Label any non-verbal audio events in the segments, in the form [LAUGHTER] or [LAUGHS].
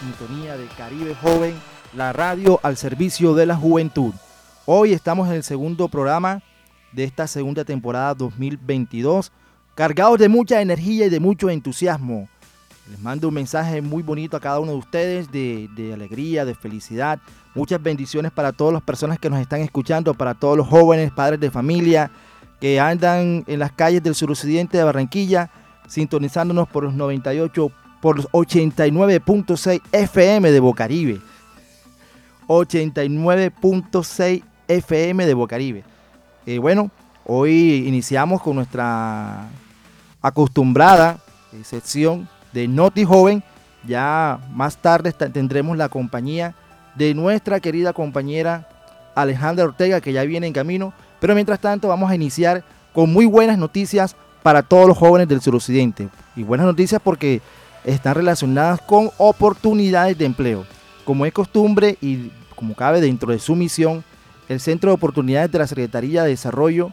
Sintonía de Caribe Joven, la radio al servicio de la juventud. Hoy estamos en el segundo programa de esta segunda temporada 2022, cargados de mucha energía y de mucho entusiasmo. Les mando un mensaje muy bonito a cada uno de ustedes de, alegría, de felicidad. Muchas bendiciones para todas las personas que nos están escuchando, para todos los jóvenes, padres de familia que andan en las calles del suroccidente de Barranquilla, sintonizándonos por los 98 por 89.6 FM de Bocaribe. 89.6 FM de Bocaribe. Eh, bueno, hoy iniciamos con nuestra acostumbrada eh, sección de Noti Joven. Ya más tarde tendremos la compañía de nuestra querida compañera Alejandra Ortega, que ya viene en camino. Pero mientras tanto, vamos a iniciar con muy buenas noticias para todos los jóvenes del suroccidente. Y buenas noticias porque están relacionadas con oportunidades de empleo. Como es costumbre y como cabe dentro de su misión, el Centro de Oportunidades de la Secretaría de Desarrollo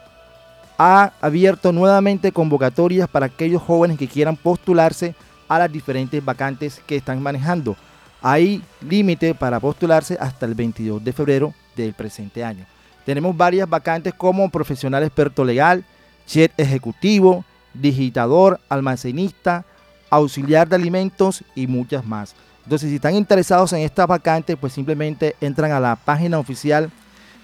ha abierto nuevamente convocatorias para aquellos jóvenes que quieran postularse a las diferentes vacantes que están manejando. Hay límite para postularse hasta el 22 de febrero del presente año. Tenemos varias vacantes como profesional experto legal, chef ejecutivo, digitador, almacenista, auxiliar de alimentos y muchas más. Entonces, si están interesados en esta vacante, pues simplemente entran a la página oficial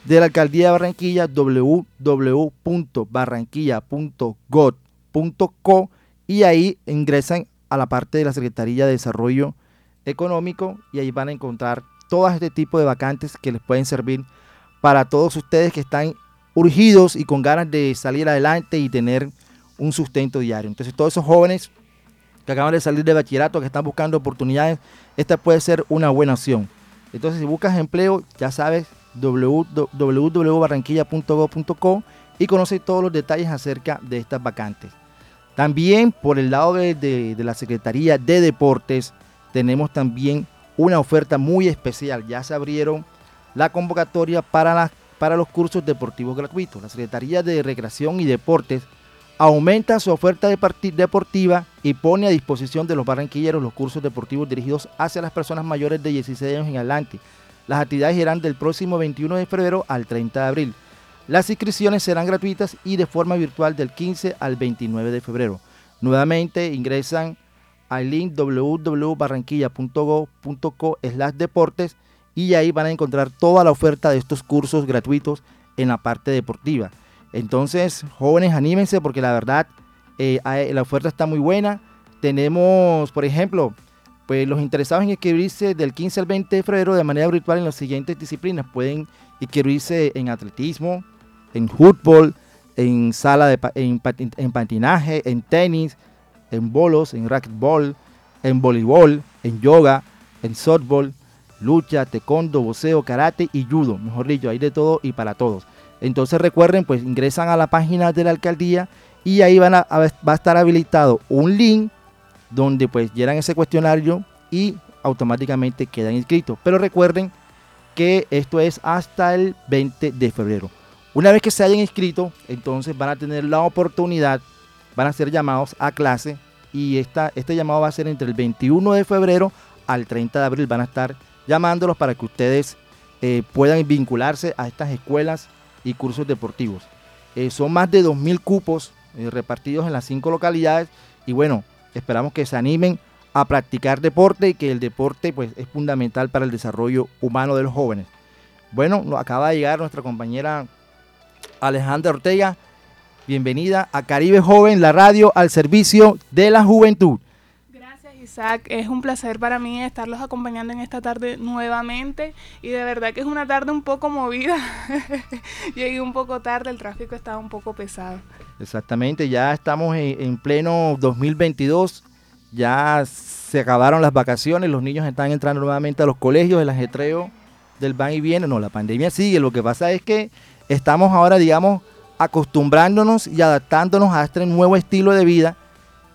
de la Alcaldía de Barranquilla, www.barranquilla.gov.co y ahí ingresan a la parte de la Secretaría de Desarrollo Económico y ahí van a encontrar todo este tipo de vacantes que les pueden servir para todos ustedes que están urgidos y con ganas de salir adelante y tener un sustento diario. Entonces, todos esos jóvenes que acaban de salir de bachillerato, que están buscando oportunidades, esta puede ser una buena opción. Entonces, si buscas empleo, ya sabes, www.barranquilla.gov.co y conoce todos los detalles acerca de estas vacantes. También por el lado de, la Secretaría de Deportes tenemos también una oferta muy especial. Ya se abrieron la convocatoria para, para los cursos deportivos gratuitos. La Secretaría de Recreación y Deportes aumenta su oferta deportiva y pone a disposición de los barranquilleros los cursos deportivos dirigidos hacia las personas mayores de 16 años en adelante. Las actividades irán del próximo 21 de febrero al 30 de abril. Las inscripciones serán gratuitas y de forma virtual del 15 al 29 de febrero. Nuevamente ingresan al link www.barranquilla.go.co deportes y ahí van a encontrar toda la oferta de estos cursos gratuitos en la parte deportiva. Entonces, jóvenes, anímense porque la verdad, eh, la oferta está muy buena. Tenemos, por ejemplo, pues los interesados en inscribirse del 15 al 20 de febrero de manera virtual en las siguientes disciplinas. Pueden inscribirse en atletismo, en fútbol, en sala de en, patinaje, en tenis, en bolos, en racquetball, en voleibol, en yoga, en softball, lucha, taekwondo, boxeo, karate y judo. Mejor dicho, hay de todo y para todos. Entonces recuerden, pues ingresan a la página de la alcaldía y ahí van a, va a estar habilitado un link donde pues llenan ese cuestionario y automáticamente quedan inscritos. Pero recuerden que esto es hasta el 20 de febrero. Una vez que se hayan inscrito, entonces van a tener la oportunidad, van a ser llamados a clase y esta, este llamado va a ser entre el 21 de febrero al 30 de abril. Van a estar llamándolos para que ustedes eh, puedan vincularse a estas escuelas y cursos deportivos. Eh, son más de 2.000 cupos eh, repartidos en las cinco localidades y bueno, esperamos que se animen a practicar deporte y que el deporte pues, es fundamental para el desarrollo humano de los jóvenes. Bueno, acaba de llegar nuestra compañera Alejandra Ortega. Bienvenida a Caribe Joven, la radio al servicio de la juventud. Isaac, es un placer para mí estarlos acompañando en esta tarde nuevamente y de verdad que es una tarde un poco movida. [LAUGHS] Llegué un poco tarde, el tráfico estaba un poco pesado. Exactamente, ya estamos en, pleno 2022 ya se acabaron las vacaciones, los niños están entrando nuevamente a los colegios, el ajetreo del van y viene, no, la pandemia sigue, lo que pasa es que estamos ahora, digamos, acostumbrándonos y adaptándonos a este nuevo estilo de vida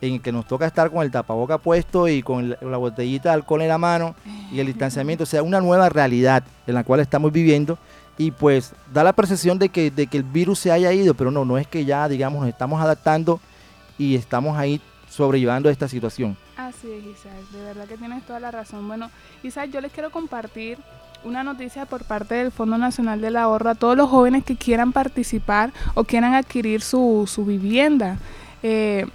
en el que nos toca estar con el tapaboca puesto y con la botellita de alcohol en la mano y el distanciamiento, o sea, una nueva realidad en la cual estamos viviendo y pues da la percepción de que, de que el virus se haya ido, pero no, no es que ya, digamos, nos estamos adaptando y estamos ahí sobrellevando esta situación. Así es, Isaac, de verdad que tienes toda la razón. Bueno, Isaac, yo les quiero compartir una noticia por parte del Fondo Nacional del Ahorro a todos los jóvenes que quieran participar o quieran adquirir su, su vivienda. Eh,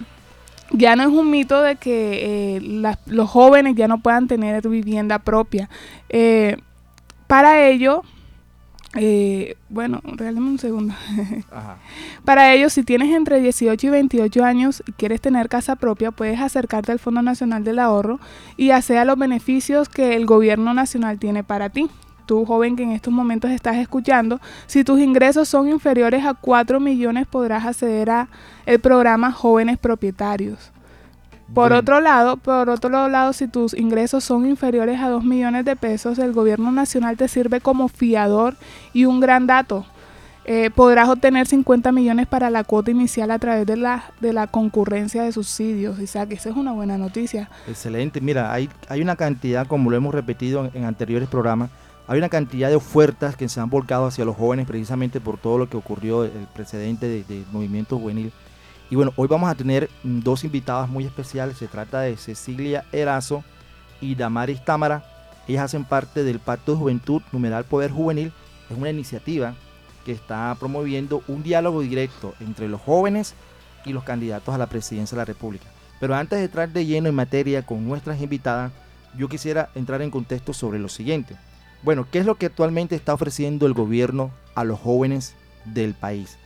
ya no es un mito de que eh, los jóvenes ya no puedan tener vivienda propia. Eh, para ello, eh, bueno, regálame un segundo. [LAUGHS] Para ello, si tienes entre 18 y 28 años y quieres tener casa propia, puedes acercarte al Fondo Nacional del Ahorro y acceder a los beneficios que el gobierno nacional tiene para ti. Tú, joven que en estos momentos estás escuchando, si tus ingresos son inferiores a 4 millones, podrás acceder a el programa Jóvenes Propietarios. Por otro lado, por otro lado, si tus ingresos son inferiores a 2 millones de pesos, el gobierno nacional te sirve como fiador y un gran dato. Eh, podrás obtener 50 millones para la cuota inicial a través de la, de la concurrencia de subsidios. O sea, que esa es una buena noticia. Excelente. Mira, hay, hay una cantidad, como lo hemos repetido en, anteriores programas, hay una cantidad de ofertas que se han volcado hacia los jóvenes precisamente por todo lo que ocurrió el precedente del de movimiento juvenil y bueno, hoy vamos a tener dos invitadas muy especiales. Se trata de Cecilia Erazo y Damaris Támara. Ellas hacen parte del Pacto de Juventud Numeral Poder Juvenil. Es una iniciativa que está promoviendo un diálogo directo entre los jóvenes y los candidatos a la presidencia de la República. Pero antes de entrar de lleno en materia con nuestras invitadas, yo quisiera entrar en contexto sobre lo siguiente. Bueno, ¿qué es lo que actualmente está ofreciendo el gobierno a los jóvenes del país?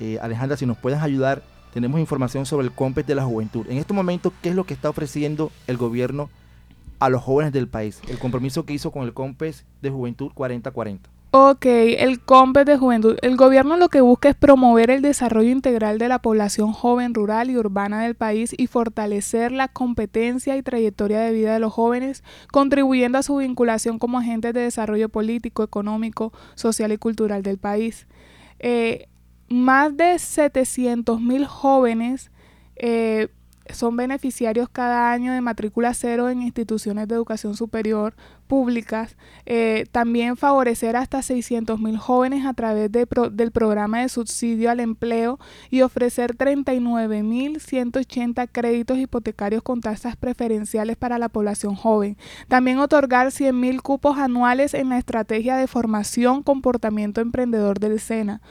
Eh, Alejandra, si nos puedes ayudar tenemos información sobre el COMPES de la juventud. En este momento, ¿qué es lo que está ofreciendo el gobierno a los jóvenes del país? El compromiso que hizo con el COMPES de Juventud 4040. Ok, el COMPES de Juventud. El gobierno lo que busca es promover el desarrollo integral de la población joven, rural y urbana del país y fortalecer la competencia y trayectoria de vida de los jóvenes, contribuyendo a su vinculación como agentes de desarrollo político, económico, social y cultural del país. Eh, más de 700 mil jóvenes eh, son beneficiarios cada año de matrícula cero en instituciones de educación superior públicas. Eh, también favorecer hasta 600 mil jóvenes a través del programa de subsidio al empleo y ofrecer 39 mil 180 créditos hipotecarios con tasas preferenciales para la población joven. También otorgar 100 mil cupos anuales en la estrategia de formación comportamiento emprendedor del SENA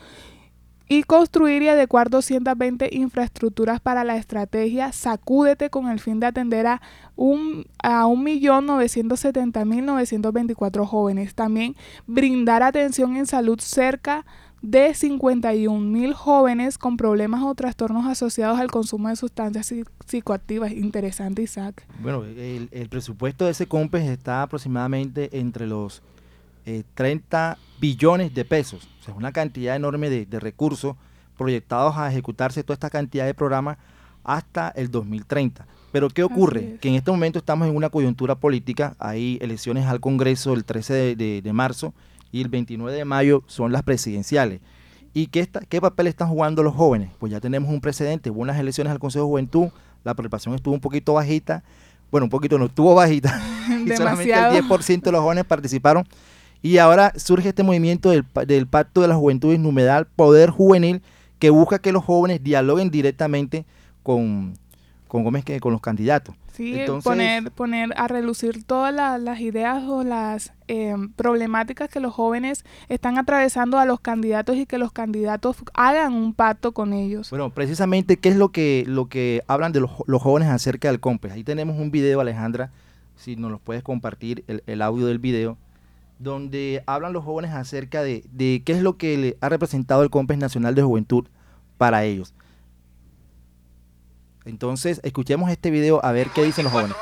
y construir y adecuar 220 infraestructuras para la estrategia Sacúdete con el fin de atender a, un, a 1.970.924 jóvenes. También brindar atención en salud cerca de 51.000 jóvenes con problemas o trastornos asociados al consumo de sustancias psicoactivas. Interesante, Isaac. Bueno, el, el presupuesto de ese COMPES está aproximadamente entre los 30 eh, billones de pesos. O sea, una cantidad enorme de, recursos proyectados a ejecutarse toda esta cantidad de programas hasta el 2030. Pero ¿qué ocurre? Que en este momento estamos en una coyuntura política, hay elecciones al Congreso el 13 de, marzo y el 29 de mayo son las presidenciales. ¿Y qué, está, qué papel están jugando los jóvenes? Pues ya tenemos un precedente, hubo unas elecciones al Consejo de Juventud, la participación estuvo un poquito bajita, bueno, un poquito no, estuvo bajita, [LAUGHS] y solamente el 10% de los jóvenes participaron y ahora surge este movimiento del, Pacto de la Juventud Numedal Poder Juvenil que busca que los jóvenes dialoguen directamente con, con, con los candidatos. Sí, poner, poner a relucir todas las ideas o las em, problemáticas que los jóvenes están atravesando a los candidatos y que los candidatos hagan un pacto con ellos. Bueno, precisamente, ¿qué es lo que, lo que hablan de los, jóvenes acerca del COMPES? Ahí tenemos un video, Alejandra, si nos lo puedes compartir, el, el audio del video donde hablan los jóvenes acerca de, qué es lo que le ha representado el COMPES Nacional de Juventud para ellos. Entonces, escuchemos este video a ver qué dicen los jóvenes.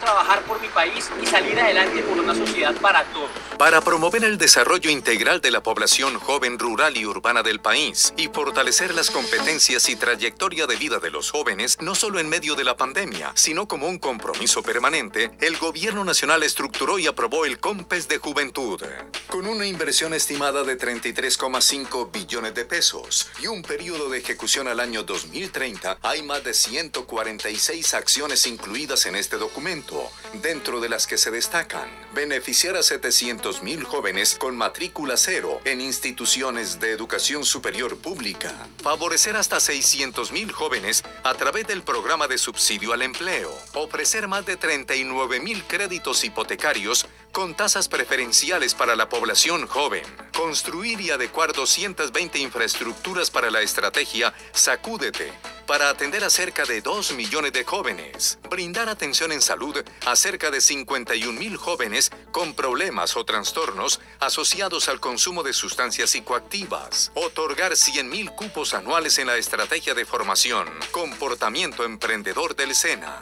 trabajar por país y salir adelante por una sociedad para todos. Para promover el desarrollo integral de la población joven rural y urbana del país y fortalecer las competencias y trayectoria de vida de los jóvenes, no solo en medio de la pandemia, sino como un compromiso permanente, el Gobierno Nacional estructuró y aprobó el COMPES de Juventud, con una inversión estimada de 33,5 billones de pesos y un periodo de ejecución al año 2030. Hay más de 146 acciones incluidas en este documento, dentro de las que se destacan. Beneficiar a 700 mil jóvenes con matrícula cero en instituciones de educación superior pública, favorecer hasta 600 mil jóvenes a través del programa de subsidio al empleo, ofrecer más de 39 mil créditos hipotecarios con tasas preferenciales para la población joven, construir y adecuar 220 infraestructuras para la estrategia Sacúdete para atender a cerca de 2 millones de jóvenes, brindar atención en salud a cerca de 51 mil jóvenes con problemas o trastornos asociados al consumo de sustancias psicoactivas, otorgar 100 mil cupos anuales en la estrategia de formación, comportamiento emprendedor del SENA.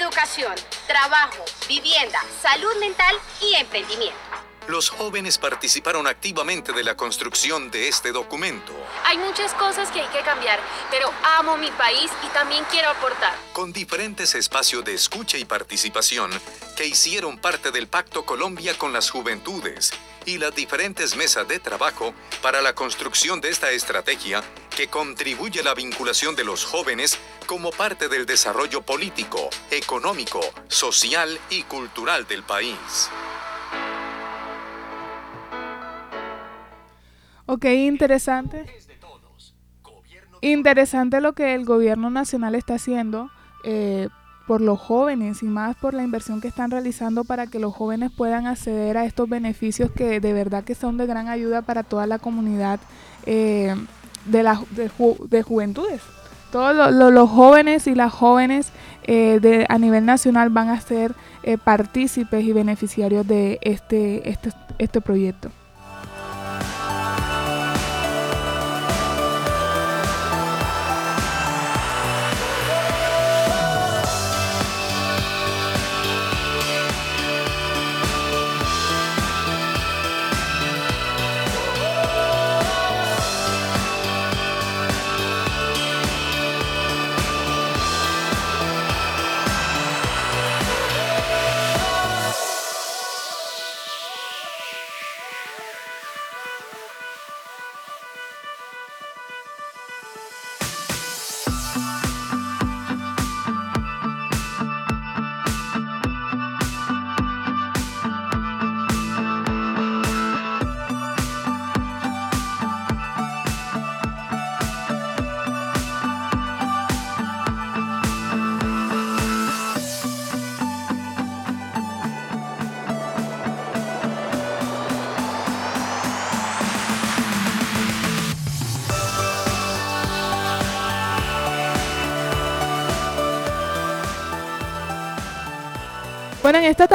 Educación, trabajo, vivienda, salud mental y emprendimiento los jóvenes participaron activamente de la construcción de este documento. Hay muchas cosas que hay que cambiar, pero amo mi país y también quiero aportar. Con diferentes espacios de escucha y participación que hicieron parte del Pacto Colombia con las Juventudes y las diferentes mesas de trabajo para la construcción de esta estrategia que contribuye a la vinculación de los jóvenes como parte del desarrollo político, económico, social y cultural del país. Ok, interesante. Interesante lo que el gobierno nacional está haciendo eh, por los jóvenes y más por la inversión que están realizando para que los jóvenes puedan acceder a estos beneficios que de verdad que son de gran ayuda para toda la comunidad eh, de, la, de, juventudes. Todos los jóvenes y las jóvenes eh, de, a nivel nacional van a ser partícipes y beneficiarios de este, este, este proyecto.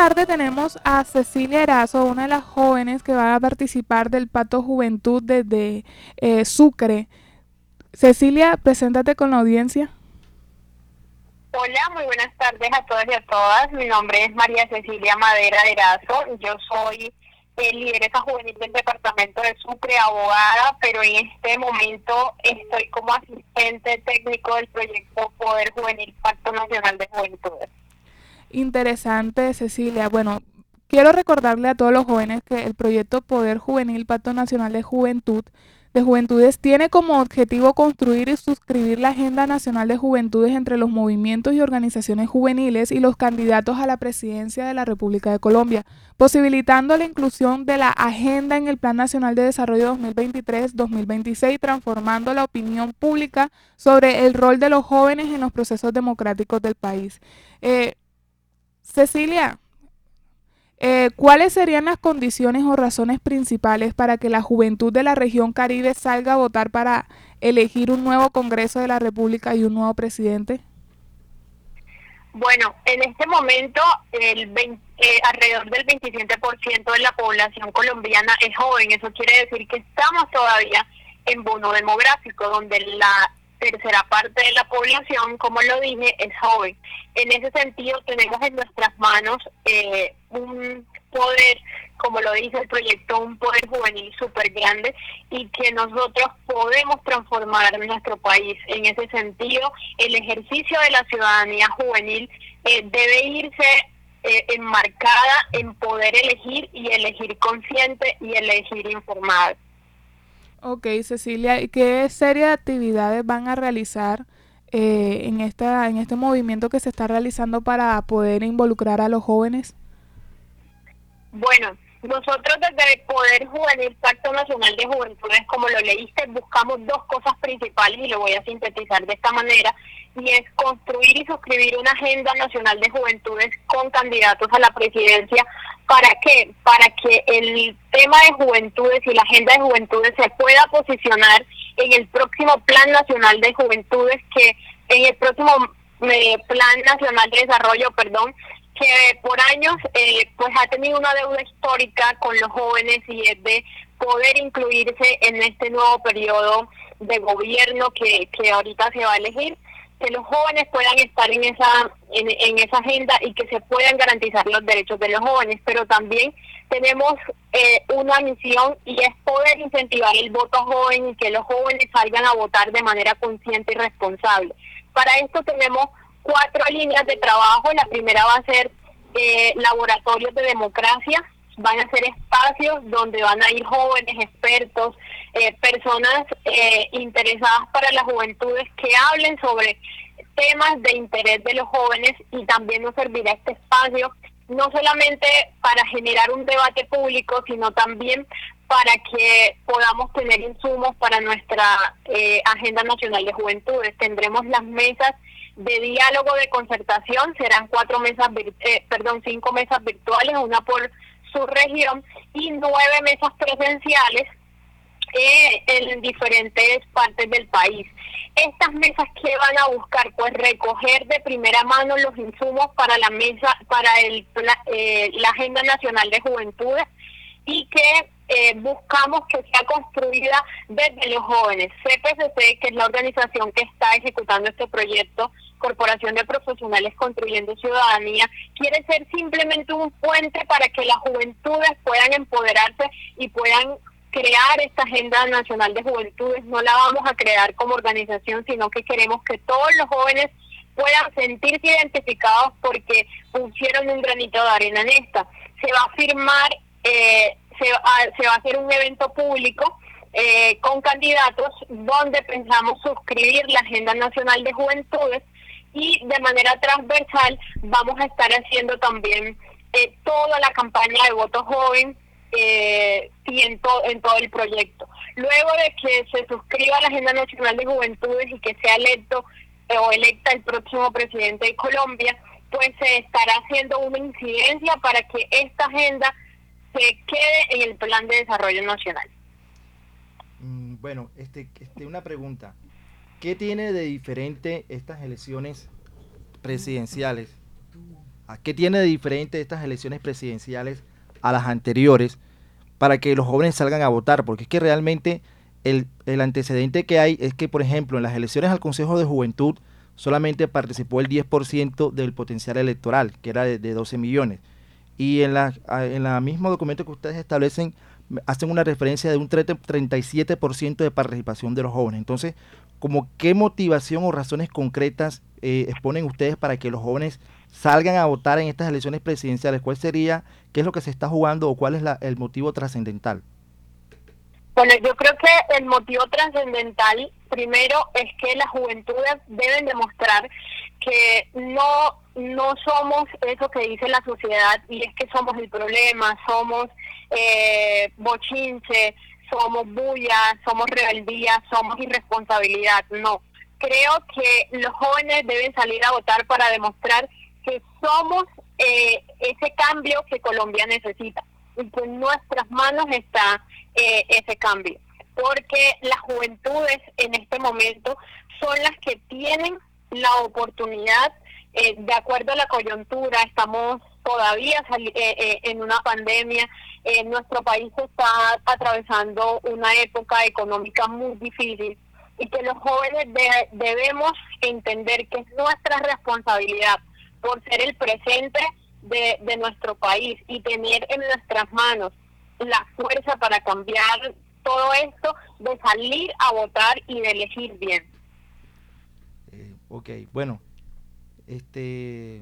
Tarde tenemos a Cecilia Erazo, una de las jóvenes que va a participar del Pato Juventud desde eh, Sucre. Cecilia, preséntate con la audiencia. Hola, muy buenas tardes a todos y a todas. Mi nombre es María Cecilia Madera Erazo. Yo soy el lideresa juvenil del departamento de Sucre, abogada, pero en este momento estoy como asistente técnico del proyecto Poder Juvenil Pacto Nacional de Juventudes interesante, Cecilia. Bueno, quiero recordarle a todos los jóvenes que el proyecto Poder Juvenil Pacto Nacional de Juventud de Juventudes tiene como objetivo construir y suscribir la Agenda Nacional de Juventudes entre los movimientos y organizaciones juveniles y los candidatos a la presidencia de la República de Colombia, posibilitando la inclusión de la agenda en el Plan Nacional de Desarrollo 2023-2026, transformando la opinión pública sobre el rol de los jóvenes en los procesos democráticos del país. Eh, Cecilia, eh, ¿cuáles serían las condiciones o razones principales para que la juventud de la región Caribe salga a votar para elegir un nuevo Congreso de la República y un nuevo presidente? Bueno, en este momento el eh, alrededor del 27% de la población colombiana es joven. Eso quiere decir que estamos todavía en bono demográfico, donde la tercera parte de la población, como lo dije, es joven. En ese sentido, tenemos en nuestras manos eh, un poder, como lo dice el proyecto, un poder juvenil súper grande y que nosotros podemos transformar nuestro país. En ese sentido, el ejercicio de la ciudadanía juvenil eh, debe irse eh, enmarcada en poder elegir y elegir consciente y elegir informado. Ok, Cecilia, ¿y qué serie de actividades van a realizar eh, en, esta, en este movimiento que se está realizando para poder involucrar a los jóvenes? Bueno, nosotros desde el Poder Juvenil Pacto Nacional de Juventudes, como lo leíste, buscamos dos cosas principales y lo voy a sintetizar de esta manera, y es construir y suscribir una agenda nacional de juventudes con candidatos a la presidencia ¿Para qué? Para que el tema de juventudes y la agenda de juventudes se pueda posicionar en el próximo Plan Nacional de Juventudes, que en el próximo eh, Plan Nacional de Desarrollo, perdón, que por años eh, pues ha tenido una deuda histórica con los jóvenes y es de poder incluirse en este nuevo periodo de gobierno que, que ahorita se va a elegir que los jóvenes puedan estar en esa en, esa agenda y que se puedan garantizar los derechos de los jóvenes, pero también tenemos eh, una misión y es poder incentivar el voto joven y que los jóvenes salgan a votar de manera consciente y responsable. Para esto tenemos cuatro líneas de trabajo. La primera va a ser eh, laboratorios de democracia, van a ser espacios donde van a ir jóvenes, expertos, eh, personas eh, interesadas para las juventudes que hablen sobre temas de interés de los jóvenes y también nos servirá este espacio no solamente para generar un debate público, sino también para que podamos tener insumos para nuestra eh, Agenda Nacional de Juventudes. Tendremos las mesas de diálogo de concertación, serán cuatro mesas, perdón, cinco mesas virtuales, una por su región y nueve mesas presenciales eh, en diferentes partes del país. Estas mesas que van a buscar, pues recoger de primera mano los insumos para la mesa, para el, eh, la Agenda Nacional de Juventudes y que eh, buscamos que sea construida desde los jóvenes. CPCC, que es la organización que está ejecutando este proyecto, Corporación de Profesionales Construyendo Ciudadanía, quiere ser simplemente un puente para que las juventudes puedan empoderarse y puedan crear esta Agenda Nacional de Juventudes. No la vamos a crear como organización, sino que queremos que todos los jóvenes puedan sentirse identificados porque pusieron un granito de arena en esta. Se va a firmar eh, se, se va a hacer un evento público eh, con candidatos donde pensamos suscribir la Agenda Nacional de Juventudes y de manera transversal vamos a estar haciendo también eh, toda la campaña de voto joven eh, y en, en todo el proyecto. Luego de que se suscriba la Agenda Nacional de Juventudes y que sea electo o electa el próximo presidente de Colombia, pues se estará haciendo una incidencia para que esta agenda quede en el plan de desarrollo nacional. Mm, bueno, este, este, una pregunta. ¿Qué tiene de diferente estas elecciones presidenciales? ¿A qué tiene de diferente estas elecciones presidenciales a las anteriores para que los jóvenes salgan a votar? Porque es que realmente el, el antecedente que hay es que, por ejemplo, en las elecciones al Consejo de Juventud solamente participó el 10% del potencial electoral, que era de, de 12 millones y en la, en la mismo documento que ustedes establecen hacen una referencia de un 37% de participación de los jóvenes. Entonces, ¿como qué motivación o razones concretas eh, exponen ustedes para que los jóvenes salgan a votar en estas elecciones presidenciales? ¿Cuál sería, qué es lo que se está jugando o cuál es la, el motivo trascendental? Bueno, yo creo que el motivo trascendental primero es que las juventudes deben demostrar que no no somos eso que dice la sociedad y es que somos el problema, somos eh, bochinche, somos bulla, somos rebeldía, somos irresponsabilidad. No, creo que los jóvenes deben salir a votar para demostrar que somos eh, ese cambio que Colombia necesita y que en nuestras manos está eh, ese cambio. Porque las juventudes en este momento son las que tienen la oportunidad eh, de acuerdo a la coyuntura, estamos todavía eh, eh, en una pandemia. nuestro país está atravesando una época económica muy difícil y que los jóvenes debemos entender que es nuestra responsabilidad por ser el presente de, de nuestro país y tener en nuestras manos la fuerza para cambiar todo esto, de salir a votar y de elegir bien. Eh, ok, bueno, este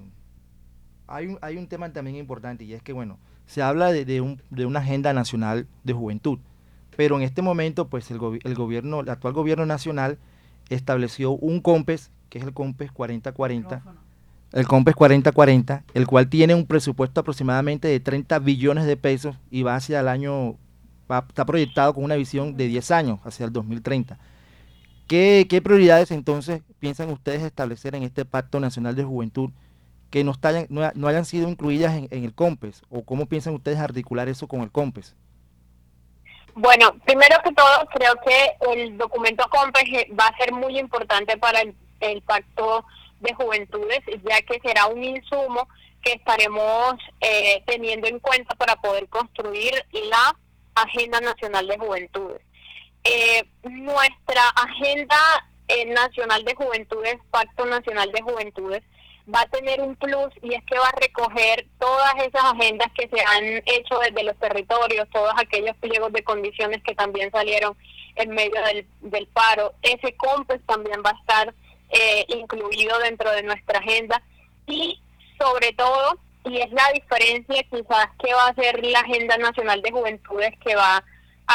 hay un, hay un tema también importante y es que, bueno, se habla de, de, un, de una agenda nacional de juventud, pero en este momento, pues el, el gobierno, el actual gobierno nacional estableció un COMPES, que es el COMPES 4040, el COMPES 4040, el cual tiene un presupuesto aproximadamente de 30 billones de pesos y va hacia el año, va, está proyectado con una visión de 10 años, hacia el 2030. ¿Qué, ¿Qué, prioridades entonces piensan ustedes establecer en este Pacto Nacional de Juventud que no, hayan, no, hayan sido incluidas en, el COMPES? ¿O cómo piensan ustedes articular eso con el COMPES? Bueno, primero que todo, creo que el documento COMPES va a ser muy importante para el, el Pacto de Juventudes, ya que será un insumo que estaremos eh, teniendo en cuenta para poder construir la Agenda Nacional de Juventudes. Eh, nuestra Agenda eh, Nacional de Juventudes, Pacto Nacional de Juventudes, va a tener un plus y es que va a recoger todas esas agendas que se han hecho desde los territorios, todos aquellos pliegos de condiciones que también salieron en medio del, del paro. Ese COMPES también va a estar eh, incluido dentro de nuestra agenda y sobre todo, y es la diferencia quizás que va a ser la Agenda Nacional de Juventudes que va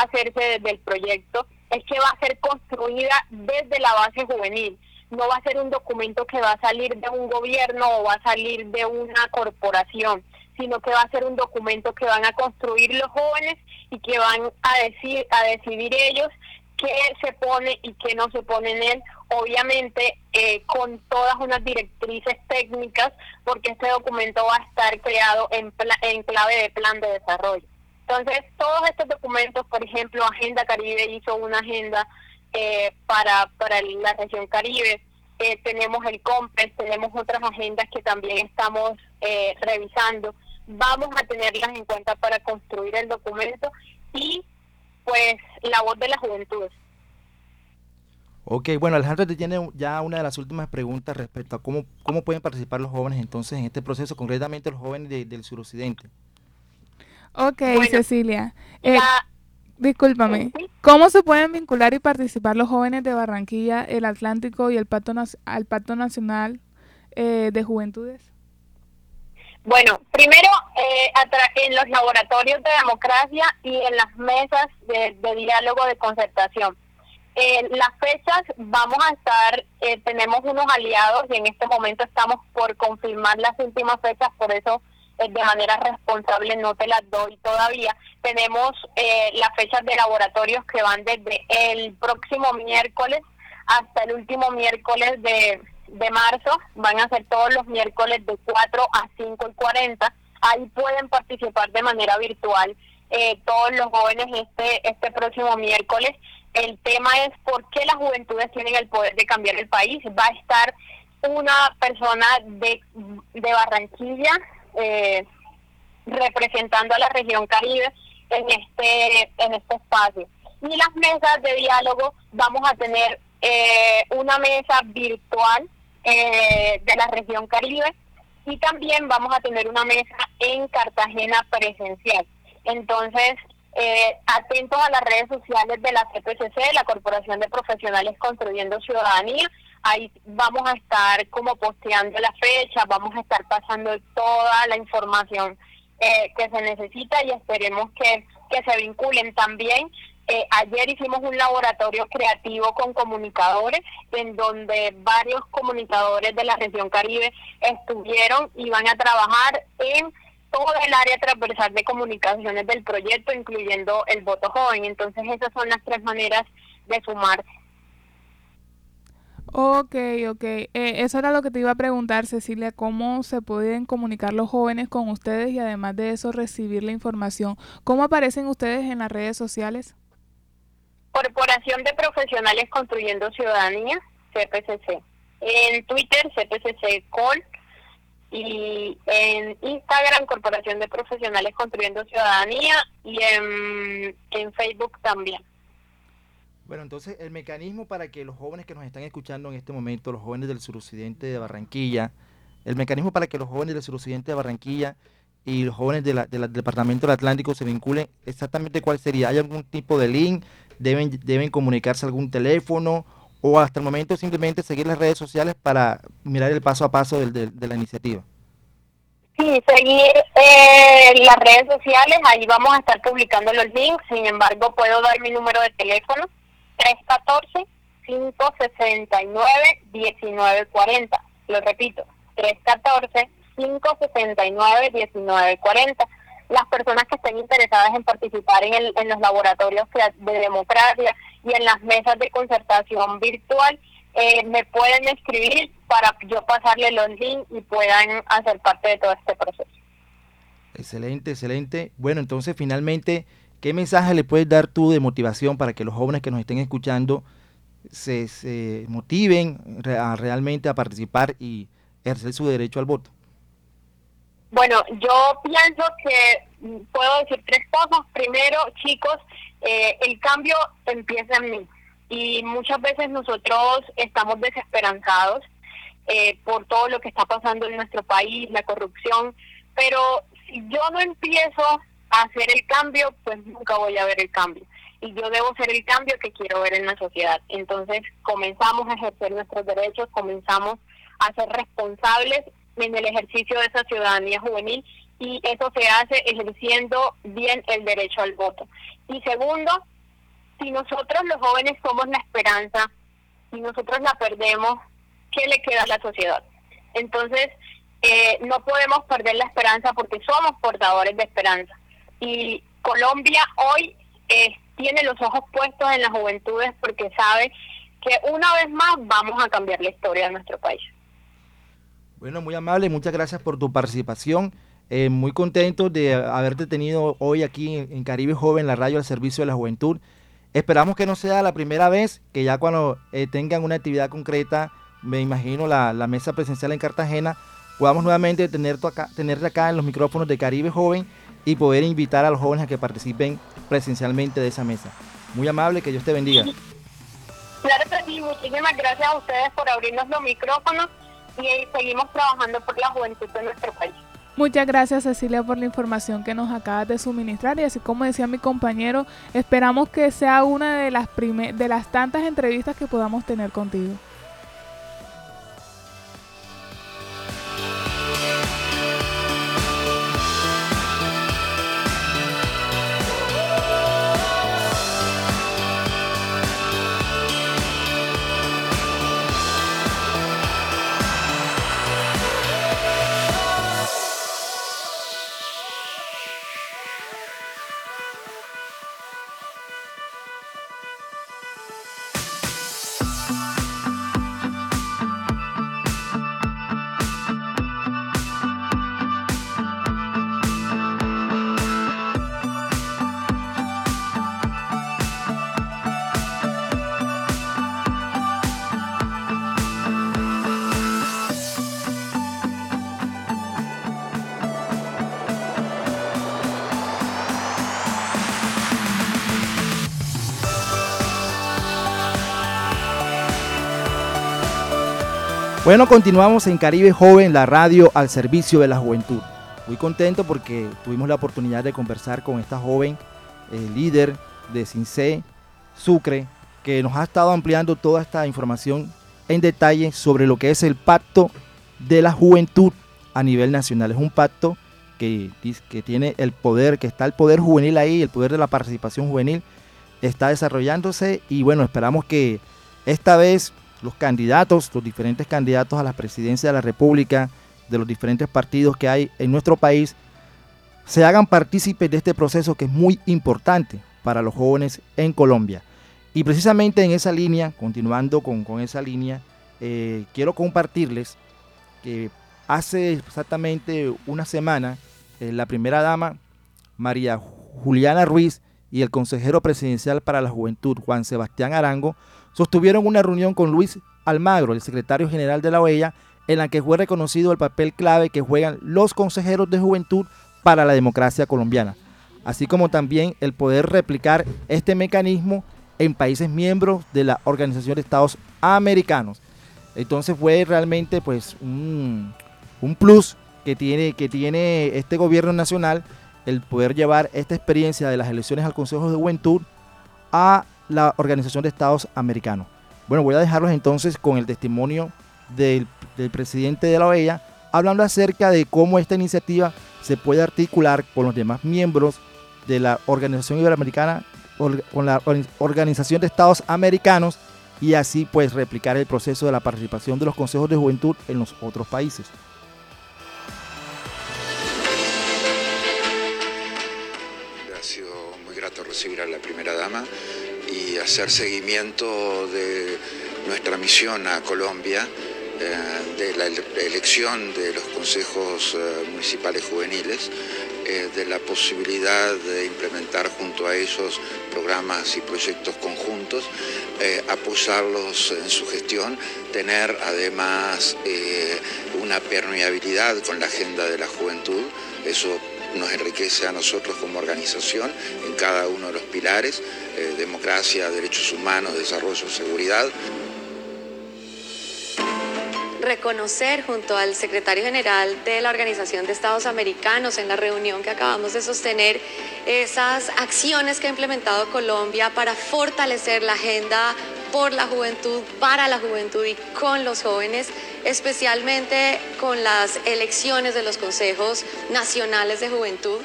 hacerse desde el proyecto, es que va a ser construida desde la base juvenil. No va a ser un documento que va a salir de un gobierno o va a salir de una corporación, sino que va a ser un documento que van a construir los jóvenes y que van a decir a decidir ellos qué se pone y qué no se pone en él, obviamente eh, con todas unas directrices técnicas, porque este documento va a estar creado en, en clave de plan de desarrollo. Entonces, todos estos documentos, por ejemplo, Agenda Caribe hizo una agenda eh, para, para la región Caribe, eh, tenemos el COMPES, tenemos otras agendas que también estamos revisando. Vamos a tenerlas en cuenta para construir el documento y pues la voz de la juventud. Ok, bueno, Alejandro te tiene ya una de las últimas preguntas respecto a cómo, cómo pueden participar los jóvenes entonces en este proceso, concretamente los jóvenes del suroccidente. Ok, Cecilia. Eh, discúlpame. ¿Cómo se pueden vincular y participar los jóvenes de Barranquilla, el Atlántico y el Pacto, al Pacto Nacional eh, de Juventudes? Bueno, primero eh, en los laboratorios de democracia y en las mesas de, diálogo de concertación. En las fechas vamos a estar, eh, tenemos unos aliados y en este momento estamos por confirmar las últimas fechas, por eso eh, de manera responsable no te las doy todavía. Tenemos las fechas de laboratorios que van desde el próximo miércoles hasta el último miércoles de de marzo, van a ser todos los miércoles de 4 a 5 y 40. Ahí pueden participar de manera virtual eh, todos los jóvenes este, este próximo miércoles. El tema es por qué las juventudes tienen el poder de cambiar el país. Va a estar una persona de, de Barranquilla eh, representando a la región Caribe en este, en este espacio. Y las mesas de diálogo vamos a tener eh, una mesa virtual eh, de la región Caribe y también vamos a tener una mesa en Cartagena presencial. Entonces, atentos a las redes sociales de la CPCC, la Corporación de Profesionales Construyendo Ciudadanía. Ahí vamos a estar como posteando la fecha, vamos a estar pasando toda la información eh, que se necesita y esperemos que, que se vinculen también eh, ayer hicimos un laboratorio creativo con comunicadores, en donde varios comunicadores de la región Caribe estuvieron y van a trabajar en todo el área transversal de comunicaciones del proyecto, incluyendo el voto joven. Entonces esas son las tres maneras de sumarse. Ok, ok. Eh, eso era lo que te iba a preguntar, Cecilia, cómo se pueden comunicar los jóvenes con ustedes y además de eso recibir la información. ¿Cómo aparecen ustedes en las redes sociales? Corporación de Profesionales Construyendo Ciudadanía, CPCC. En Twitter, CPCC Col. Y en Instagram, Corporación de Profesionales Construyendo Ciudadanía. Y en, Facebook también. Bueno, entonces el mecanismo para que los jóvenes que nos están escuchando en este momento, los jóvenes del suroccidente de Barranquilla, el mecanismo para que los jóvenes del suroccidente de Barranquilla y los jóvenes de la- de la- del Departamento del Atlántico se vinculen, exactamente cuál sería. ¿Hay algún tipo de link? ¿Deben, deben comunicarse algún teléfono? ¿O hasta el momento simplemente seguir las redes sociales para mirar el paso a paso de la iniciativa? Sí, seguir eh, las redes sociales, ahí vamos a estar publicando los links, sin embargo puedo dar mi número de teléfono, 314-569-1940, lo repito, 314-569-1940. Las personas que estén interesadas en participar en, el- en los laboratorios de democracia y en las mesas de concertación virtual, eh, me pueden escribir para yo pasarle los links y puedan hacer parte de todo este proceso. Excelente, excelente. Bueno, entonces finalmente, ¿qué mensaje le puedes dar tú de motivación para que los jóvenes que nos estén escuchando se, se motiven realmente a participar y ejercer su derecho al voto? Bueno, yo pienso que mm, puedo decir tres cosas. Primero, chicos, eh, el cambio empieza en mí y muchas veces nosotros estamos desesperanzados eh, por todo lo que está pasando en nuestro país, la corrupción, pero si yo no empiezo hacer el cambio, pues nunca voy a ver el cambio. Y yo debo ser el cambio que quiero ver en la sociedad. Entonces comenzamos a ejercer nuestros derechos, comenzamos a ser responsables en el ejercicio de esa ciudadanía juvenil y eso se hace ejerciendo bien el derecho al voto. Y segundo, si nosotros los jóvenes somos la esperanza y nosotros la perdemos, ¿qué le queda a la sociedad? Entonces, eh, no podemos perder la esperanza porque somos portadores de esperanza. Y Colombia hoy eh, tiene los ojos puestos en las juventudes porque sabe que una vez más vamos a cambiar la historia de nuestro país. Bueno, muy amable, muchas gracias por tu participación. Eh, muy contento de haberte tenido hoy aquí en, Caribe Joven, la radio al servicio de la juventud. Esperamos que no sea la primera vez, que ya cuando eh, tengan una actividad concreta, me imagino la, mesa presencial en Cartagena, podamos nuevamente tenerte acá, tenerte acá en los micrófonos de Caribe Joven y poder invitar a los jóvenes a que participen presencialmente de esa mesa. Muy amable, que Dios te bendiga. Claro que sí, muchísimas gracias a ustedes por abrirnos los micrófonos y eh, seguimos trabajando por la juventud de nuestro país. Muchas gracias Cecilia por la información que nos acabas de suministrar y así como decía mi compañero, esperamos que sea una de las prime- de las tantas entrevistas que podamos tener contigo. Bueno, continuamos en Caribe Joven, la radio al servicio de la juventud. Muy contento porque tuvimos la oportunidad de conversar con esta joven eh, líder de CINCE, Sucre, que nos ha estado ampliando toda esta información en detalle sobre lo que es el pacto de la juventud a nivel nacional. Es un pacto que, tiene el poder, que está el poder juvenil ahí, el poder de la participación juvenil está desarrollándose y bueno, esperamos que esta vez los candidatos, los diferentes candidatos a la presidencia de la República, de los diferentes partidos que hay en nuestro país, se hagan partícipes de este proceso que es muy importante para los jóvenes en Colombia. Y precisamente en esa línea, continuando con, con esa línea, eh, quiero compartirles que hace exactamente una semana, eh, la primera dama, María Juliana Ruiz, y el consejero presidencial para la juventud, Juan Sebastián Arango, sostuvieron una reunión con Luis Almagro, el secretario general de la OEA, en la que fue reconocido el papel clave que juegan los consejeros de juventud para la democracia colombiana, así como también el poder replicar este mecanismo en países miembros de la Organización de Estados Americanos. Entonces fue realmente pues un, un plus que tiene, que tiene este gobierno nacional el poder llevar esta experiencia de las elecciones al Consejo de Juventud a la Organización de Estados Americanos. Bueno, voy a dejarlos entonces con el testimonio del, del presidente de la OEA, hablando acerca de cómo esta iniciativa se puede articular con los demás miembros de la Organización Iberoamericana, con la Organización de Estados Americanos y así pues replicar el proceso de la participación de los consejos de juventud en los otros países. Ha sido muy grato recibir a la primera dama y hacer seguimiento de nuestra misión a Colombia, eh, de la elección de los consejos eh, municipales juveniles eh, de la posibilidad de implementar junto a ellos programas y proyectos conjuntos, apoyarlos en su gestión, tener además una permeabilidad con la agenda de la juventud, eso nos enriquece a nosotros como organización en cada uno de los pilares, democracia, derechos humanos, desarrollo, seguridad. Reconocer junto al secretario general de la Organización de Estados Americanos en la reunión que acabamos de sostener esas acciones que ha implementado Colombia para fortalecer la agenda por la juventud, para la juventud y con los jóvenes, especialmente con las elecciones de los consejos nacionales de juventud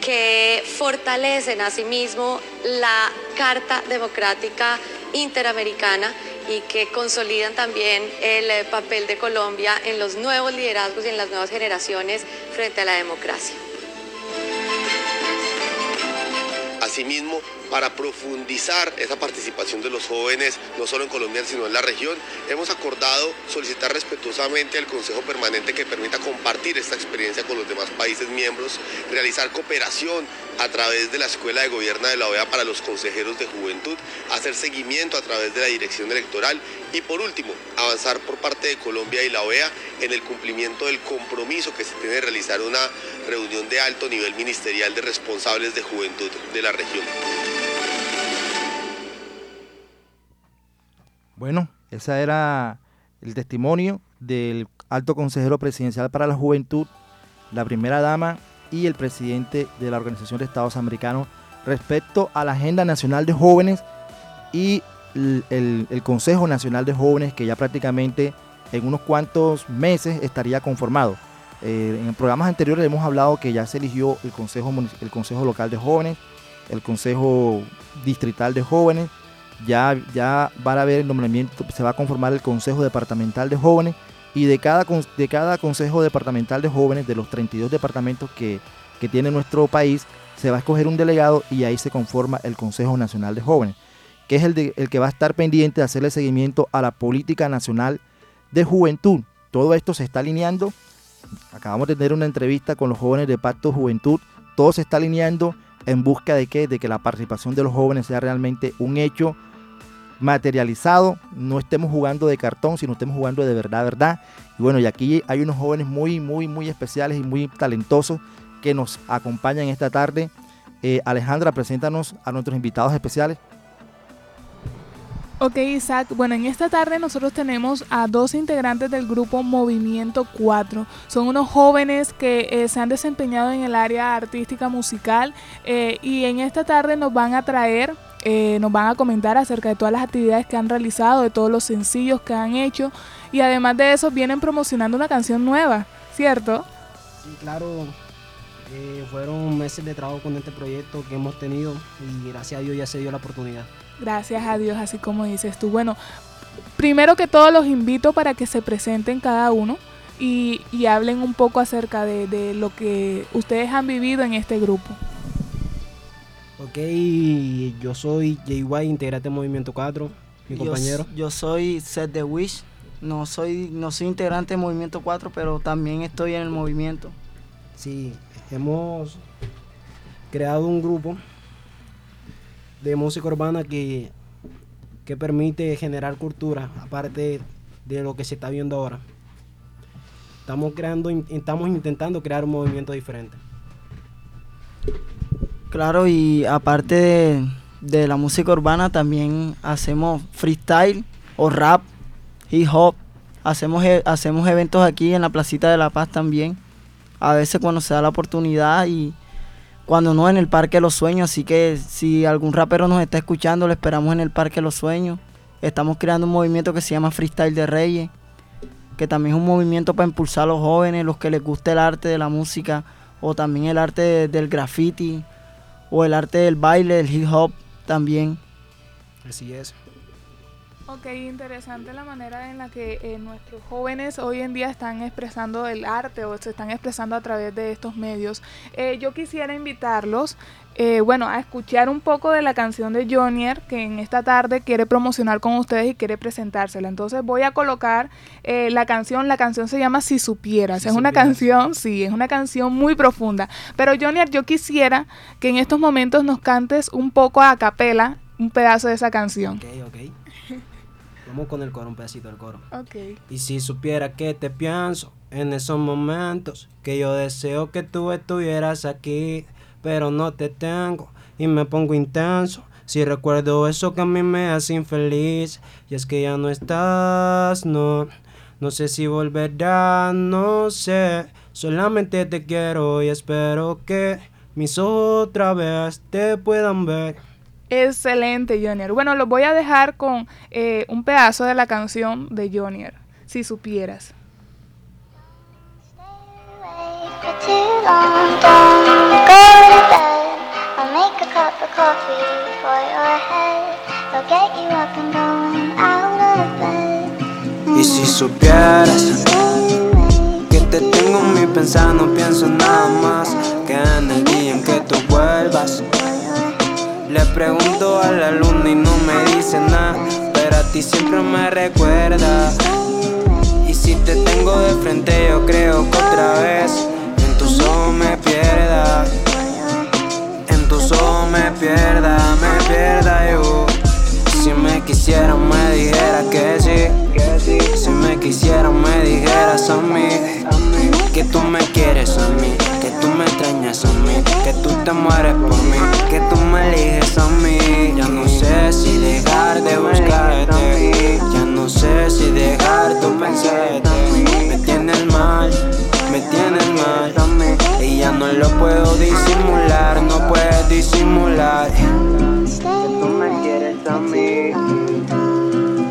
que fortalecen asimismo la Carta Democrática Interamericana y que consolidan también el eh, papel de Colombia en los nuevos liderazgos y en las nuevas generaciones frente a la democracia. Asimismo, para profundizar esa participación de los jóvenes, no solo en Colombia, sino en la región, hemos acordado solicitar respetuosamente al Consejo Permanente que permita compartir esta experiencia con los demás países miembros, realizar cooperación a través de la Escuela de Gobierno de la OEA para los consejeros de juventud, hacer seguimiento a través de la dirección electoral y por último, avanzar por parte de Colombia y la OEA en el cumplimiento del compromiso que se tiene de realizar una reunión de alto nivel ministerial de responsables de juventud de la región. Bueno, ese era el testimonio del alto consejero presidencial para la juventud, la primera dama y el presidente de la Organización de Estados Americanos respecto a la Agenda Nacional de Jóvenes y el, Consejo Nacional de Jóvenes que ya prácticamente en unos cuantos meses estaría conformado. Eh, en programas anteriores hemos hablado que ya se eligió el Consejo, el Consejo Local de Jóvenes, el Consejo Distrital de Jóvenes, ya, ya va a haber el nombramiento, se va a conformar el Consejo Departamental de Jóvenes y de cada, de cada Consejo Departamental de Jóvenes, de los 32 departamentos que, que tiene nuestro país, se va a escoger un delegado y ahí se conforma el Consejo Nacional de Jóvenes, que es el, el que va a estar pendiente de hacerle seguimiento a la política nacional de juventud. Todo esto se está alineando. Acabamos de tener una entrevista con los jóvenes de Pacto Juventud. Todo se está alineando en busca de que, de que la participación de los jóvenes sea realmente un hecho materializado, no estemos jugando de cartón, sino estemos jugando de verdad, verdad. Y bueno, y aquí hay unos jóvenes muy, muy, muy especiales y muy talentosos que nos acompañan esta tarde. Eh, Alejandra, preséntanos a nuestros invitados especiales. Ok, Isaac. Bueno, en esta tarde nosotros tenemos a dos integrantes del grupo Movimiento 4. Son unos jóvenes que eh, se han desempeñado en el área artística musical eh, y en esta tarde nos van a traer, eh, nos van a comentar acerca de todas las actividades que han realizado, de todos los sencillos que han hecho y además de eso vienen promocionando una canción nueva, ¿cierto? Sí, claro. fueron meses de trabajo con este proyecto que hemos tenido y gracias a Dios ya se dio la oportunidad. Gracias a Dios, así como dices tú. Bueno, primero que todo los invito para que se presenten cada uno y, hablen un poco acerca de, lo que ustedes han vivido en este grupo. Ok, yo soy JY, integrante de Movimiento 4, mi compañero. Yo soy Seth de Wish, no soy, no soy integrante de Movimiento 4, pero también estoy en el movimiento. Sí, hemos creado un grupo de música urbana que, que permite generar cultura, aparte de lo que se está viendo ahora. Estamos creando, estamos intentando crear un movimiento diferente. Claro, y aparte de la música urbana también hacemos freestyle o rap, hip hop. Hacemos, e- hacemos eventos aquí en la Placita de La Paz también. A veces cuando se da la oportunidad y cuando no en el Parque Los Sueños. Así que si algún rapero nos está escuchando, lo esperamos en el Parque Los Sueños. Estamos creando un movimiento que se llama Freestyle de Reyes, que también es un movimiento para impulsar a los jóvenes, los que les guste el arte de la música, o también el arte de- del graffiti, o el arte del baile, del hip hop también. Así es. Ok, interesante la manera en la que eh, nuestros jóvenes hoy en día están expresando el arte o se están expresando a través de estos medios. Eh, yo quisiera invitarlos, eh, bueno, a escuchar un poco de la canción de Jonier que en esta tarde quiere promocionar con ustedes y quiere presentársela. Entonces voy a colocar eh, la canción, la canción se llama Si Supieras. Si es una canción, sí, es una canción muy profunda. Pero Jonier, yo quisiera que en estos momentos nos cantes un poco a capela un pedazo de esa canción. Ok, ok. [LAUGHS] Vamos con el coro, un pedacito del coro. Ok. Y si supiera que te pienso en esos momentos, que yo deseo que tú estuvieras aquí, pero no te tengo y me pongo intenso. Si recuerdo eso que a mí me hace infeliz, y es que ya no estás, no, no sé si volverás, no sé, solamente te quiero y espero que mis ojos otra vez te puedan ver. Excelente, Jonier. Bueno, los voy a dejar con eh, un pedazo de la canción de Jonier, si supieras. Coffee for your head. I'll get you up and going out of bed. Y si supieras que te tengo en mi pensar, no pienso nada más que en el día en que tú vuelvas. Le pregunto a la luna y no me dice nada, pero a ti siempre me recuerda. Y si te tengo de frente, yo creo que otra vez en tus ojos me pierda, me pierda yo. Si me quisiera me dijera que sí. Si me quisiera me dijeras a mí. Que tú me quieres a mí Que tú me extrañas a mí Que tú te mueres por mí Que tú me eliges a mí. Ya no sé si dejar de buscarte Ya no sé si dejar tu pensarte. Me tienes mal, me tienes mal Y ya no lo puedo disimular No puedes disimular que tú me quieres a mí,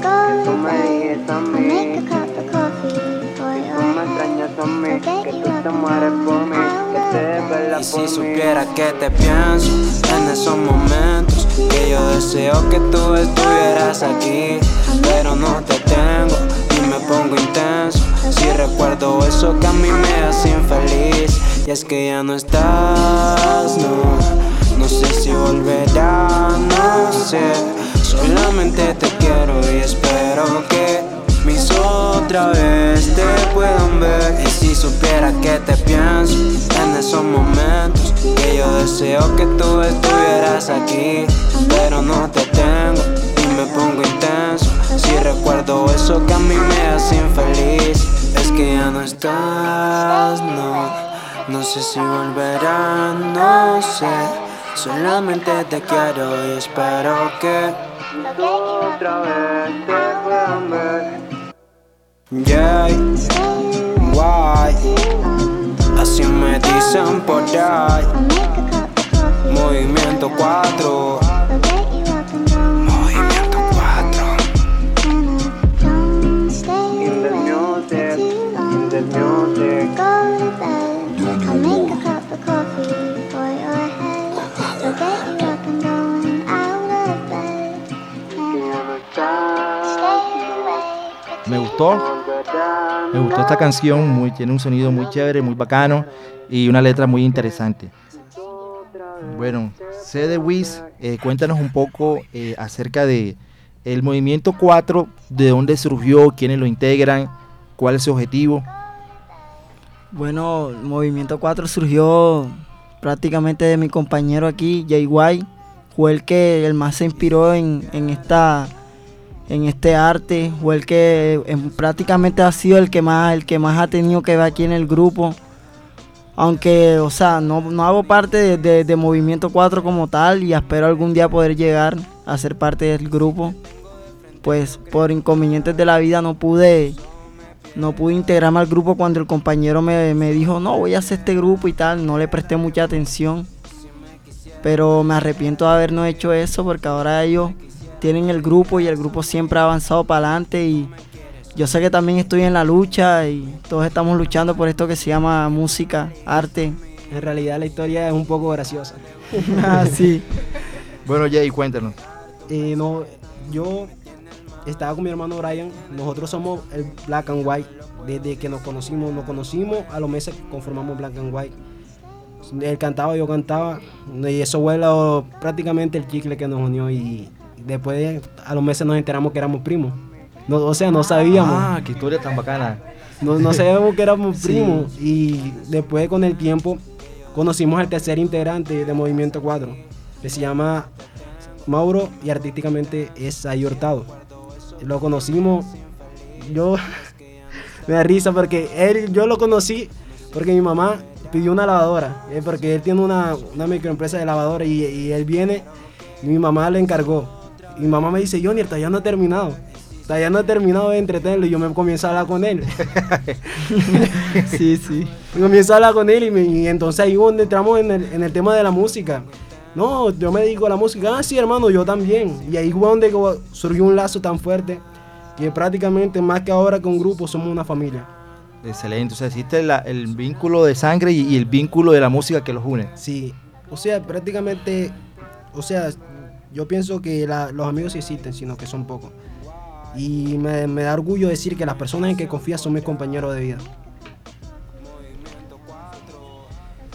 que tú me dices a mí, que tú me extrañas a mí, que tú te mueres por mí, que te desvelas por mí. Y si supiera que te pienso en esos momentos, que yo deseo que tú estuvieras aquí, pero no te tengo y me pongo intenso. Si recuerdo eso que a mí me hace infeliz, y es que ya no estás, no. No sé si volverá, no sé. Solamente te quiero y espero que mis otra vez te puedan ver. Y si supiera que te pienso en esos momentos, que yo deseo que tú estuvieras aquí, pero no te tengo y me pongo intenso. Si recuerdo eso que a mí me hace infeliz, es que ya no estás, no. No sé si volverá, no sé. Solamente te quiero y espero que otra vez te puedan ver. Yeah, why? Así me dicen por ahí. Movimiento 4. Me gustó esta canción, tiene un sonido muy chévere, muy bacano y una letra muy interesante. Bueno, C de Wiz, eh, cuéntanos un poco eh, acerca de el movimiento 4, de dónde surgió, quiénes lo integran, cuál es su objetivo. Bueno, el Movimiento 4 surgió prácticamente de mi compañero aquí, Jay White. Fue el que el más se inspiró en, en esta en este arte, fue el que em, prácticamente ha sido el que más el que más ha tenido que ver aquí en el grupo. Aunque, o sea, no, no hago parte de, de- Movimiento 4 como tal y espero algún día poder llegar a ser parte del grupo. Pues por inconvenientes de la vida no pude, no pude integrarme al grupo cuando el compañero me, me dijo, no, voy a hacer este grupo y tal. No le presté mucha atención. Pero me arrepiento de haber no hecho eso porque ahora ellos tienen el grupo y el grupo siempre ha avanzado para adelante y yo sé que también estoy en la lucha y todos estamos luchando por esto que se llama música, arte. En realidad la historia es un poco graciosa. [LAUGHS] Ah, sí. [LAUGHS] Bueno, Jay, cuéntanos. Eh, no, yo estaba con mi hermano Brian. Nosotros somos el Black and White. Desde que nos conocimos, nos conocimos, a los meses conformamos Black and White. Él cantaba, yo cantaba. Y eso fue lo- prácticamente el chicle que nos unió. Y después, a los meses, nos enteramos que éramos primos. No, o sea, no sabíamos. Ah, qué historia tan bacana. No, no [LAUGHS] sabíamos que éramos Sí. primos. Y después, con el tiempo, conocimos al tercer integrante de Movimiento 4, que se llama Mauro y artísticamente es Ahí Hurtado. Lo conocimos, yo [LAUGHS] me da risa porque él, yo lo conocí porque mi mamá pidió una lavadora, eh, porque él tiene una, una microempresa de lavadora y, y él viene y mi mamá le encargó. Y mi mamá me dice, Johnny, todavía no ha terminado. Todavía no he terminado de entretenerlo y yo me comienzo a hablar con él. [LAUGHS] sí, sí. Y comienzo a hablar con él y, me- y entonces ahí donde entramos en el, en el tema de la música. No, yo me dedico a la música. Ah, sí, hermano, yo también. Y ahí fue donde surgió un lazo tan fuerte que prácticamente más que ahora con grupo somos una familia. Excelente. O sea, existe la- el vínculo de sangre y, y el vínculo de la música que los une. Sí. O sea, prácticamente, o sea, yo pienso que la- los amigos sí existen, sino que son pocos. Y me, me da orgullo decir que las personas en que confías son mis compañeros de vida.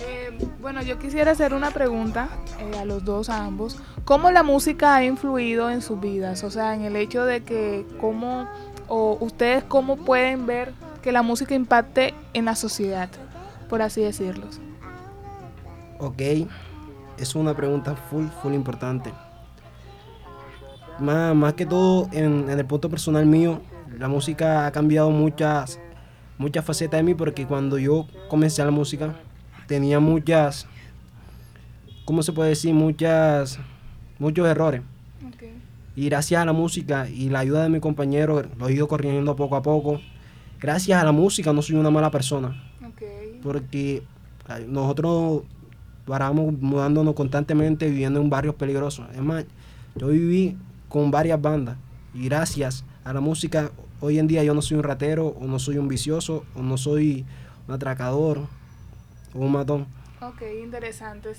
Eh, bueno, yo quisiera hacer una pregunta eh, a los dos, a ambos. ¿Cómo la música ha influido en sus vidas? O sea, en el hecho de que cómo, o ustedes cómo pueden ver que la música impacte en la sociedad, por así decirlo. Ok, es una pregunta full, full importante. Más, más que todo, en, en el punto personal mío, la música ha cambiado muchas, muchas facetas de mí porque cuando yo comencé a la música tenía muchas, ¿cómo se puede decir? Muchas, muchos errores. Y gracias a la música y la ayuda de mi compañero, lo he ido corrigiendo poco a poco. Gracias a la música no soy una mala persona. Porque nosotros paramos mudándonos constantemente, viviendo en barrios peligrosos. Es más, yo viví con varias bandas y gracias a la música hoy en día yo no soy un ratero, o no soy un vicioso, o no soy un atracador o un matón. Ok, interesante.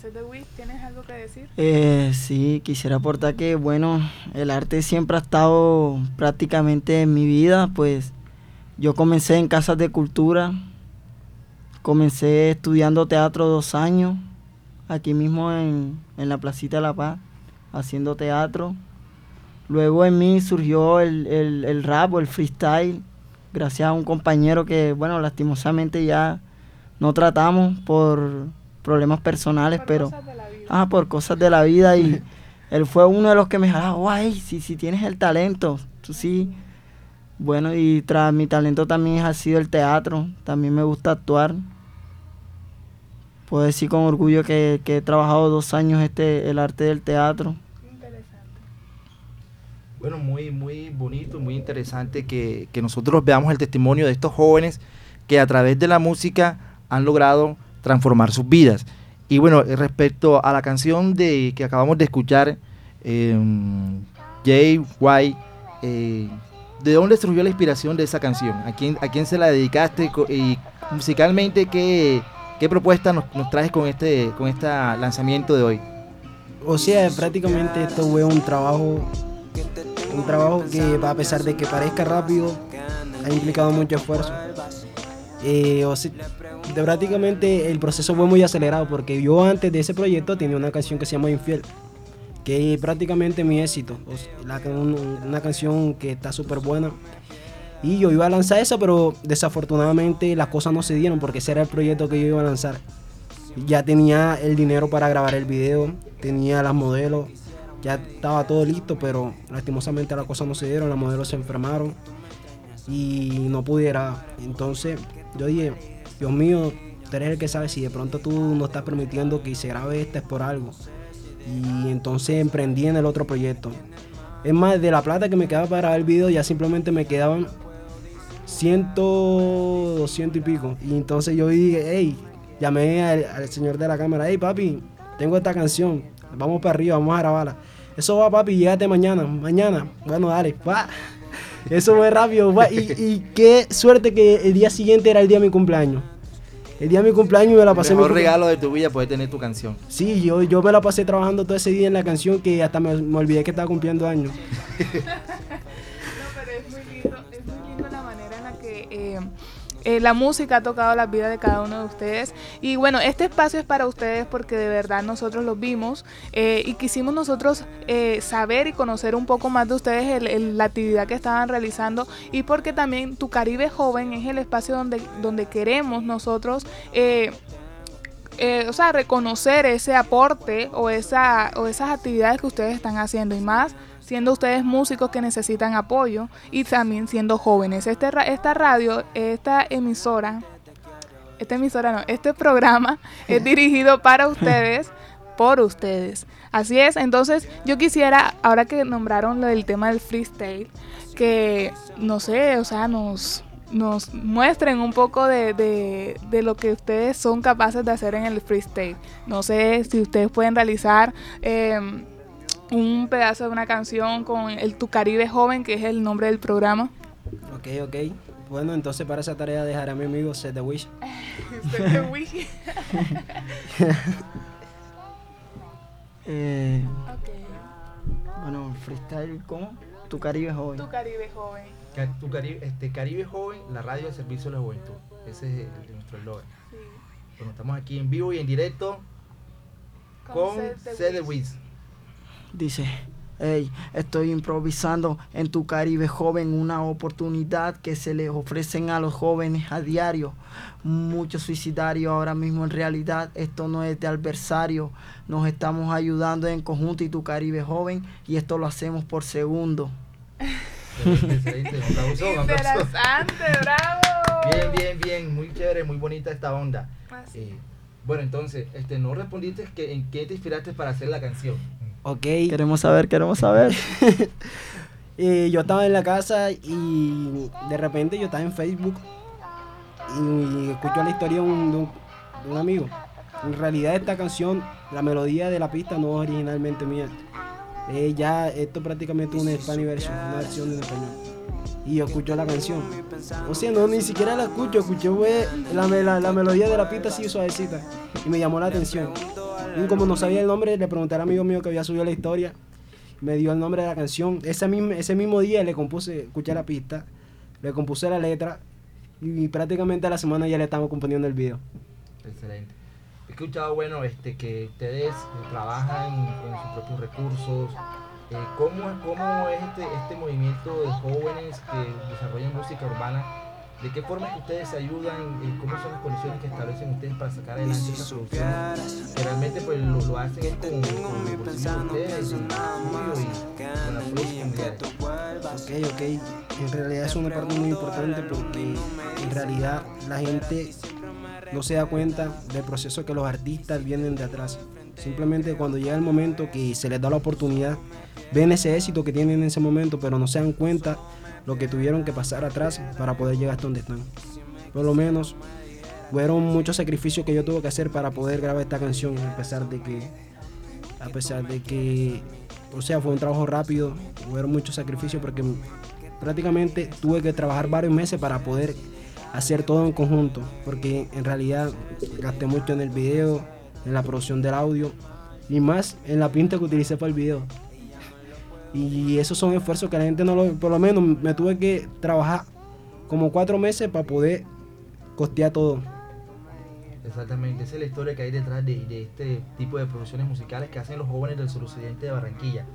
¿tienes algo que decir? Eh, sí, quisiera aportar que, bueno, el arte siempre ha estado prácticamente en mi vida, pues yo comencé en casas de cultura, comencé estudiando teatro dos años, aquí mismo en, en la Placita de la Paz, haciendo teatro. Luego en mí surgió el, el, el rap o el freestyle, gracias a un compañero que, bueno, lastimosamente ya no tratamos por problemas personales, pero... Ah, por cosas de la vida y él fue uno de los que me jalaba, guay, si, si tienes el talento, tú sí. Bueno, y tras mi talento también ha sido el teatro, también me gusta actuar. Puedo decir con orgullo que, que he trabajado dos años este el arte del teatro. Bueno, muy, muy bonito, muy interesante que, que nosotros veamos el testimonio de estos jóvenes que a través de la música han logrado transformar sus vidas. Y bueno, respecto a la canción de, que acabamos de escuchar, eh, Jay White, eh, ¿de dónde surgió la inspiración de esa canción? ¿A quién, a quién se la dedicaste? Y musicalmente, ¿qué, qué propuesta nos, nos traes con este, con este lanzamiento de hoy? O sea, prácticamente esto fue un trabajo, un trabajo que a pesar de que parezca rápido, ha implicado mucho esfuerzo. Eh, prácticamente el proceso fue muy acelerado porque yo antes de ese proyecto tenía una canción que se llama Infiel, que es prácticamente mi éxito, una canción que está súper buena. Y yo iba a lanzar esa, pero desafortunadamente las cosas no se dieron porque ese era el proyecto que yo iba a lanzar. Ya tenía el dinero para grabar el video, tenía las modelos, ya estaba todo listo, pero lastimosamente las cosas no se dieron, las modelos se enfermaron y no pudiera. Entonces yo dije, Dios mío, tú eres el que sabe si de pronto tú no estás permitiendo que se grabe esta es por algo. Y entonces emprendí en el otro proyecto. Es más, de la plata que me quedaba para grabar el video ya simplemente me quedaban ciento, doscientos y pico. Y entonces yo dije, hey, llamé al, al señor de la cámara, hey papi, tengo esta canción, vamos para arriba, vamos a grabarla. Eso va papi, llégate mañana, mañana. Bueno, dale, va. Eso fue rápido. va. Y, y qué suerte que el día siguiente era el día de mi cumpleaños. El día de mi cumpleaños me la pasé El mejor regalo de tu vida puede tener tu canción. Sí, yo, yo me la pasé trabajando todo ese día en la canción que hasta me, me olvidé que estaba cumpliendo años. [LAUGHS] pero es muy lindo, es muy lindo la manera en la que eh, eh, la música ha tocado la vida de cada uno de ustedes. Y bueno, este espacio es para ustedes porque de verdad nosotros los vimos eh, y quisimos nosotros eh, saber y conocer un poco más de ustedes el- la actividad que estaban realizando y porque también Tu Caribe Joven es el espacio donde, donde queremos nosotros... eh, eh, o sea, reconocer ese aporte o, esa, o esas actividades que ustedes están haciendo y más siendo ustedes músicos que necesitan apoyo y también siendo jóvenes. Este, esta radio, esta emisora, esta emisora no, este programa [LAUGHS] es dirigido para ustedes, por ustedes. Así es, entonces yo quisiera, ahora que nombraron lo del tema del freestyle, que no sé, o sea, nos, nos muestren un poco de, de- de lo que ustedes son capaces de hacer en el freestyle. No sé si ustedes pueden realizar eh, un pedazo de una canción con el Tu Caribe Joven, que es el nombre del programa. Ok, ok. Bueno, entonces para esa tarea dejaré a mi amigo Set the Wish. [LAUGHS] Set the Wish. [LAUGHS] [LAUGHS] Eh, Bueno, freestyle, ¿cómo? Tu Caribe joven. Tu Caribe Joven. Ca- Tu Caribe, este, Caribe Joven, la radio de servicio de la juventud. Ese es el, nuestro eslogan. Bueno, estamos aquí en vivo y en directo con Cede Wiz. Dice, hey, estoy improvisando en tu Caribe joven una oportunidad que se les ofrecen a los jóvenes a diario. Muchos suicidarios ahora mismo en realidad esto no es de adversario. Nos estamos ayudando en conjunto y tu Caribe joven y esto lo hacemos por segundo. Interesante, bravo. Bien, bien, bien. Muy chévere, muy bonita esta onda. Así. Eh, bueno, entonces, este, no respondiste que, en qué te inspiraste para hacer la canción. Ok. Queremos saber, queremos saber. [LAUGHS] Eh, yo estaba en la casa y de repente yo estaba en Facebook y, escucho la historia de un, de un- de un amigo. En realidad esta canción, la melodía de la pista no es originalmente mía. Eh, ya esto prácticamente es una Spanish version, una versión en español. Y yo escucho la canción. O sea, no, ni siquiera la escucho, escuché la, la- la melodía de la pista así suavecita. Y me llamó la atención. Y como no sabía el nombre, le pregunté al amigo mío que había subido la historia me dio el nombre de la canción. Ese mismo, ese mismo día le compuse, escuché la pista, le compuse la letra y, prácticamente a la semana ya le estamos componiendo el video. Excelente. He escuchado, bueno, este, que ustedes trabajan con sus propios recursos. Eh, ¿cómo, es- ¿Cómo es este, este movimiento de jóvenes que desarrollan música urbana? ¿De qué forma es que ustedes ayudan? Eh, ¿Cómo son las condiciones que establecen ustedes para sacar adelante estas producciones? Que realmente pues, lo, lo hacen es con, con el bolsillo de ustedes, el estudio y con. Ok, ok. En realidad es una parte muy importante porque en realidad la gente no se da cuenta del proceso que los artistas vienen de atrás. Simplemente cuando llega el momento que se les da la oportunidad, ven ese éxito que tienen en ese momento, pero no se dan cuenta lo que tuvieron que pasar atrás para poder llegar hasta donde están. Por lo menos fueron muchos sacrificios que yo tuve que hacer para poder grabar esta canción, a pesar de que, a pesar de que, o sea, fue un trabajo rápido, fueron muchos sacrificios porque prácticamente tuve que trabajar varios meses para poder hacer todo en conjunto, porque en realidad gasté mucho en el video, en la producción del audio y más en la pinta que utilicé para el video. Y esos son esfuerzos que la gente no lo, por lo menos me tuve que trabajar como cuatro meses para poder costear todo. Exactamente, esa es la historia que hay detrás de, este tipo de producciones musicales que hacen los jóvenes del suroccidente de Barranquilla.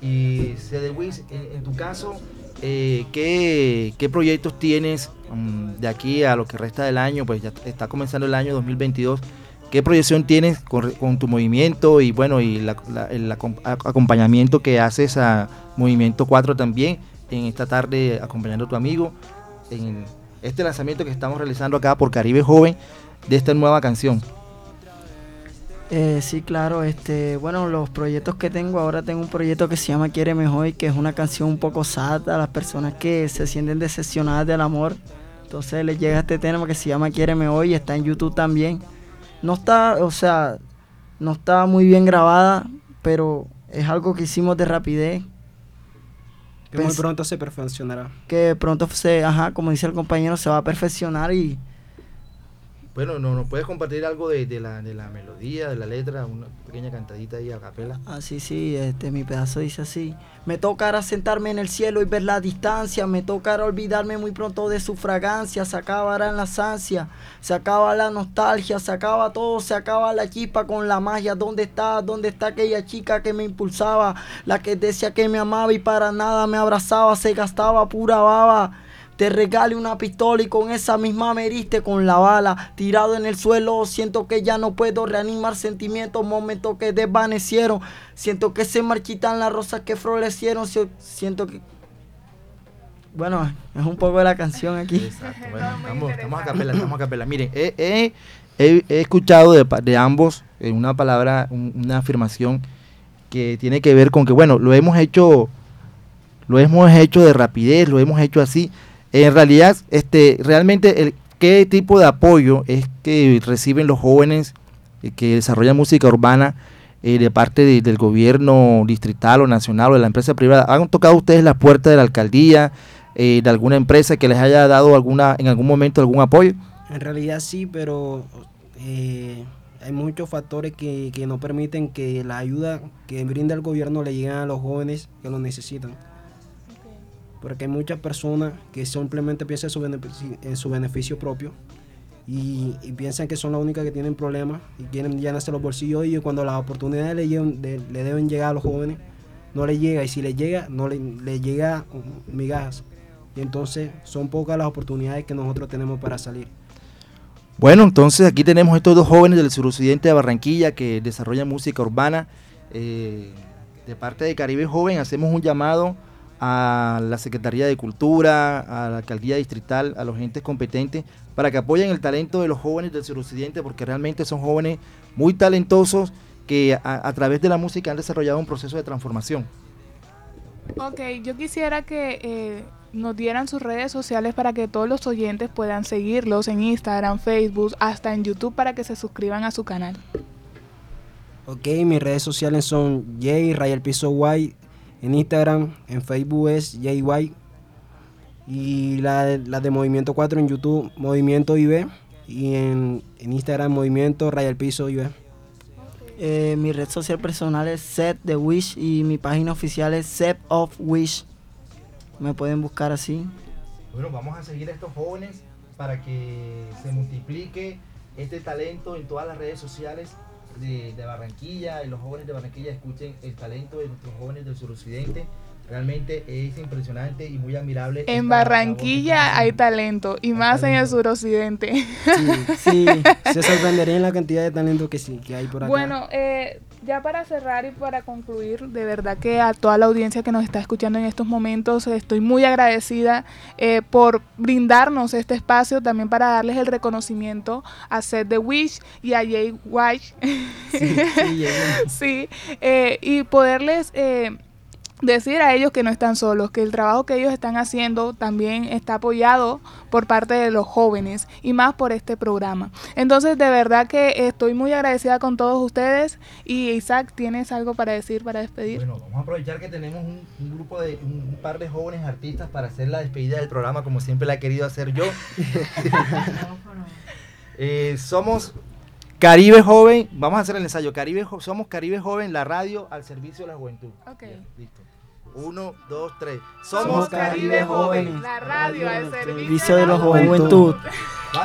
Y CD Wiz, en, en tu caso, eh, ¿qué, qué proyectos tienes mm, de aquí a lo que resta del año? Pues ya está comenzando el año 2022. ¿Qué proyección tienes con, tu movimiento y bueno, y la- el acompañamiento que haces a Movimiento 4 también en esta tarde acompañando a tu amigo en este lanzamiento que estamos realizando acá por Caribe Joven? de esta nueva canción. Eh, sí, claro, este, bueno, los proyectos que tengo, ahora tengo un proyecto que se llama Quiere Mejor, que es una canción un poco sad a las personas que se sienten decepcionadas del amor. Entonces les llega este tema que se llama Quiere Mejor y está en YouTube también. No está, o sea, no está muy bien grabada, pero es algo que hicimos de rapidez. Que muy Pens- pronto se perfeccionará. Que pronto se, ajá, como dice el compañero, se va a perfeccionar y Bueno, ¿no, ¿nos puedes compartir algo de, de la, de la melodía, de la letra? Una pequeña cantadita ahí a capela. Ah, sí, sí, este, mi pedazo dice así. Me tocará sentarme en el cielo y ver la distancia. Me tocará olvidarme muy pronto de su fragancia. Se acabarán las ansias, se acaba la nostalgia, se acaba todo, se acaba la chispa con la magia. ¿Dónde está? ¿Dónde está aquella chica que me impulsaba? La que decía que me amaba y para nada me abrazaba, se gastaba pura baba. Te regale una pistola y con esa misma me heriste con la bala. Tirado en el suelo, siento que ya no puedo reanimar sentimientos, momentos que desvanecieron. Siento que se marchitan las rosas que florecieron. si- Siento que. Bueno, es un poco de la canción aquí. Exacto, bueno, [LAUGHS] estamos, estamos a capela, estamos a capela. Miren, he, he- he- he escuchado de, ambos eh, una palabra, un- una afirmación que tiene que ver con que, bueno, lo hemos hecho, lo hemos hecho de rapidez, lo hemos hecho así. En realidad, este, realmente, el, ¿qué tipo de apoyo es que reciben los jóvenes eh, que desarrollan música urbana eh, de parte de- del gobierno distrital o nacional o de la empresa privada? ¿Han tocado ustedes la puerta de la alcaldía, eh, de alguna empresa que les haya dado alguna en algún momento algún apoyo? En realidad sí, pero hay muchos factores que, que no permiten que la ayuda que brinda el gobierno le llegue a los jóvenes que lo necesitan. Porque hay muchas personas que simplemente piensan en su beneficio, propio y, piensan que son las únicas que tienen problemas y quieren llenarse los bolsillos y cuando las oportunidades le, deben llegar a los jóvenes, no le llega y si le llega, no le, le llega migajas. Y entonces son pocas las oportunidades que nosotros tenemos para salir. Bueno, entonces aquí tenemos estos dos jóvenes del suroccidente de Barranquilla que desarrollan música urbana. Eh, de parte de Caribe Joven hacemos un llamado a la Secretaría de Cultura, a la Alcaldía Distrital, a los entes competentes, para que apoyen el talento de los jóvenes del suroccidente, porque realmente son jóvenes muy talentosos que a, a través de la música han desarrollado un proceso de transformación. Ok, yo quisiera que eh, nos dieran sus redes sociales para que todos los oyentes puedan seguirlos en Instagram, Facebook, hasta en YouTube para que se suscriban a su canal. Ok, mis redes sociales son Jay Rayel Piso Y en Instagram, en Facebook es JY y la, de- la de Movimiento 4 en YouTube, Movimiento IB y en, en Instagram, Movimiento Rayel Piso IB. Eh, mi red social personal es Set the Wish y mi página oficial es Set of Wish. Me pueden buscar así. Bueno, vamos a seguir a estos jóvenes para que se multiplique este talento en todas las redes sociales de, de Barranquilla y los jóvenes de Barranquilla escuchen el talento de nuestros jóvenes del suroccidente. Realmente es impresionante y muy admirable. En Barranquilla hay talento y más en el suroccidente. Sí, [LAUGHS] se sorprenderían la cantidad de talento que sí que hay por acá. Bueno, eh, ya para cerrar y para concluir, de verdad que a toda la audiencia que nos está escuchando en estos momentos, estoy muy agradecida eh, por brindarnos este espacio, también para darles el reconocimiento a Seth The Wish y a Jay White. Sí, [LAUGHS] eh, y poderles eh, decir a ellos que no están solos, que el trabajo que ellos están haciendo también está apoyado por parte de los jóvenes y más por este programa. Entonces, de verdad que estoy muy agradecida con todos ustedes y Isaac, ¿tienes algo para decir, para despedir? Bueno, vamos a aprovechar que tenemos un, un grupo de un, un par de jóvenes artistas para hacer la despedida del programa como siempre la he querido hacer yo. [LAUGHS] [LAUGHS] Eh, somos Caribe Joven, vamos a hacer el ensayo. Caribe, Jo- somos Caribe Joven, la radio al servicio de la juventud. Ok. Listo. Uno, dos, tres. Somos Somos Caribe Joven, la radio al servicio Servicio de la juventud. Bye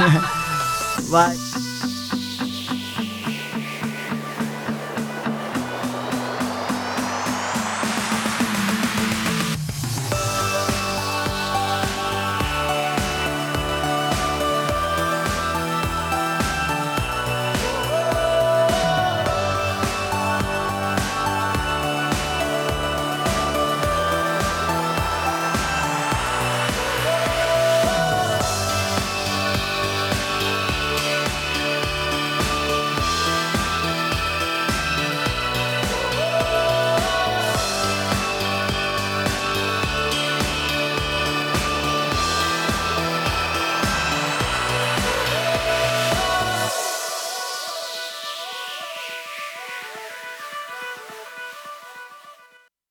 bye. [LAUGHS] Bye.